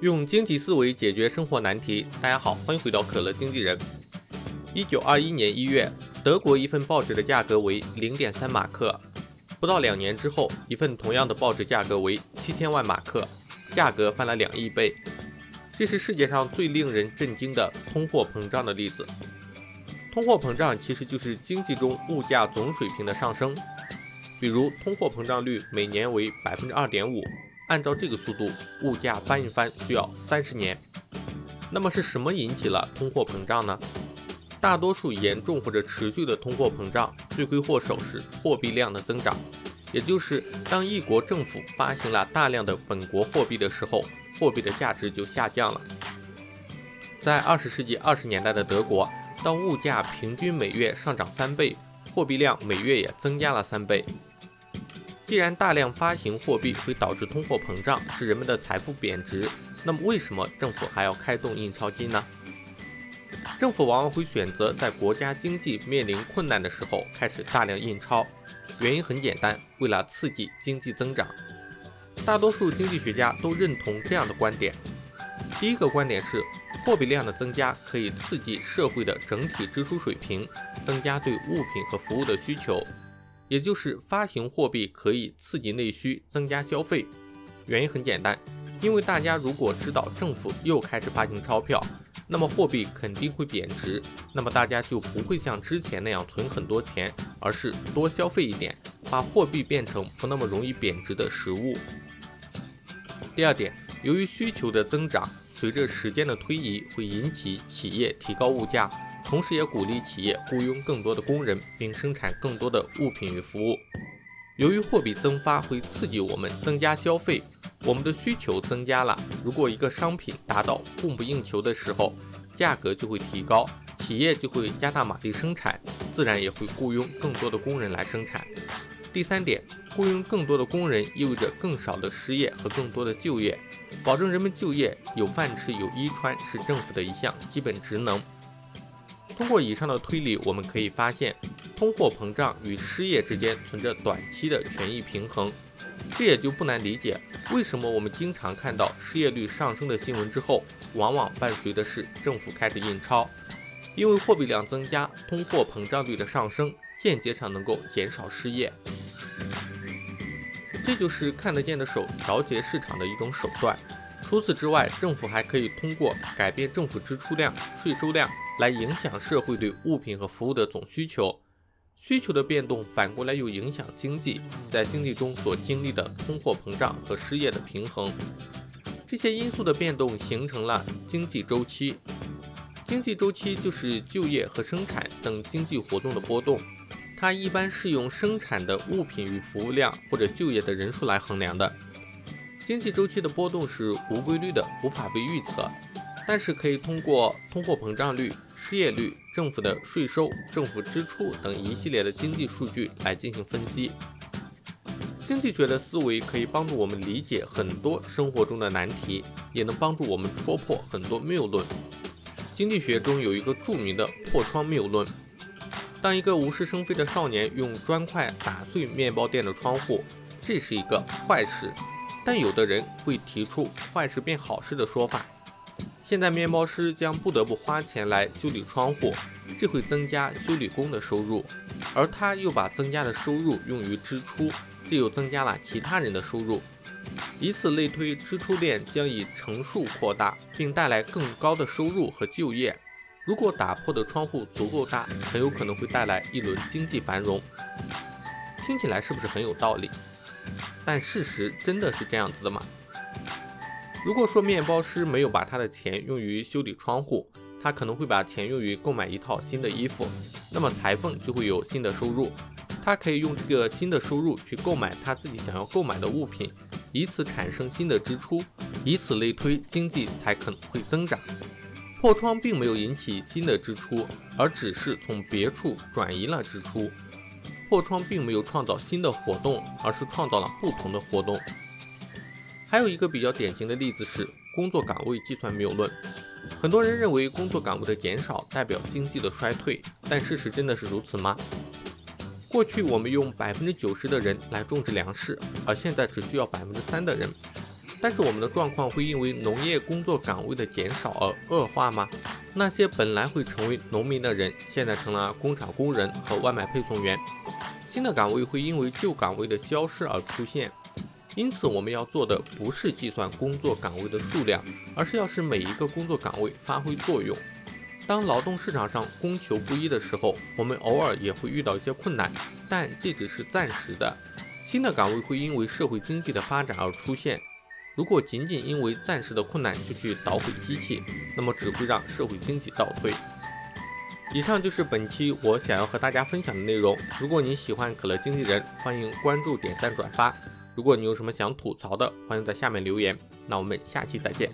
用经济思维解决生活难题。大家好，欢迎回到可乐经纪人。一九二一年一月，德国一份报纸的价格为零点三马克。不到两年之后，一份同样的报纸价格为七千万马克，价格翻了两亿倍。这是世界上最令人震惊的通货膨胀的例子。通货膨胀其实就是经济中物价总水平的上升。比如，通货膨胀率每年为百分之二点五。按照这个速度，物价翻一番需要三十年。那么是什么引起了通货膨胀呢？大多数严重或者持续的通货膨胀，罪魁祸首是货币量的增长。也就是当一国政府发行了大量的本国货币的时候，货币的价值就下降了。在二十世纪二十年代的德国，当物价平均每月上涨三倍，货币量每月也增加了三倍。既然大量发行货币会导致通货膨胀，使人们的财富贬值，那么为什么政府还要开动印钞机呢？政府往往会选择在国家经济面临困难的时候开始大量印钞，原因很简单，为了刺激经济增长。大多数经济学家都认同这样的观点。第一个观点是，货币量的增加可以刺激社会的整体支出水平，增加对物品和服务的需求。也就是发行货币可以刺激内需，增加消费。原因很简单，因为大家如果知道政府又开始发行钞票，那么货币肯定会贬值，那么大家就不会像之前那样存很多钱，而是多消费一点，把货币变成不那么容易贬值的实物。第二点，由于需求的增长，随着时间的推移，会引起企业提高物价。同时，也鼓励企业雇佣更多的工人，并生产更多的物品与服务。由于货币增发会刺激我们增加消费，我们的需求增加了。如果一个商品达到供不应求的时候，价格就会提高，企业就会加大马力生产，自然也会雇佣更多的工人来生产。第三点，雇佣更多的工人意味着更少的失业和更多的就业，保证人们就业有饭吃有衣穿是政府的一项基本职能。通过以上的推理，我们可以发现，通货膨胀与失业之间存着短期的权益平衡。这也就不难理解，为什么我们经常看到失业率上升的新闻之后，往往伴随的是政府开始印钞。因为货币量增加，通货膨胀率的上升，间接上能够减少失业。这就是看得见的手调节市场的一种手段。除此之外，政府还可以通过改变政府支出量、税收量。来影响社会对物品和服务的总需求，需求的变动反过来又影响经济，在经济中所经历的通货膨胀和失业的平衡，这些因素的变动形成了经济周期。经济周期就是就业和生产等经济活动的波动，它一般是用生产的物品与服务量或者就业的人数来衡量的。经济周期的波动是无规律的，无法被预测，但是可以通过通货膨胀率。失业率、政府的税收、政府支出等一系列的经济数据来进行分析。经济学的思维可以帮助我们理解很多生活中的难题，也能帮助我们戳破很多谬论。经济学中有一个著名的破窗谬论：当一个无事生非的少年用砖块打碎面包店的窗户，这是一个坏事。但有的人会提出坏事变好事的说法。现在面包师将不得不花钱来修理窗户，这会增加修理工的收入，而他又把增加的收入用于支出，这又增加了其他人的收入，以此类推，支出链将以乘数扩大，并带来更高的收入和就业。如果打破的窗户足够大，很有可能会带来一轮经济繁荣。听起来是不是很有道理？但事实真的是这样子的吗？如果说面包师没有把他的钱用于修理窗户，他可能会把钱用于购买一套新的衣服，那么裁缝就会有新的收入，他可以用这个新的收入去购买他自己想要购买的物品，以此产生新的支出，以此类推，经济才可能会增长。破窗并没有引起新的支出，而只是从别处转移了支出。破窗并没有创造新的活动，而是创造了不同的活动。还有一个比较典型的例子是工作岗位计算谬论。很多人认为工作岗位的减少代表经济的衰退，但事实真的是如此吗？过去我们用百分之九十的人来种植粮食，而现在只需要百分之三的人。但是我们的状况会因为农业工作岗位的减少而恶化吗？那些本来会成为农民的人，现在成了工厂工人和外卖配送员。新的岗位会因为旧岗位的消失而出现。因此，我们要做的不是计算工作岗位的数量，而是要使每一个工作岗位发挥作用。当劳动市场上供求不一的时候，我们偶尔也会遇到一些困难，但这只是暂时的。新的岗位会因为社会经济的发展而出现。如果仅仅因为暂时的困难就去捣毁机器，那么只会让社会经济倒退。以上就是本期我想要和大家分享的内容。如果你喜欢可乐经纪人，欢迎关注、点赞、转发。如果你有什么想吐槽的，欢迎在下面留言。那我们下期再见。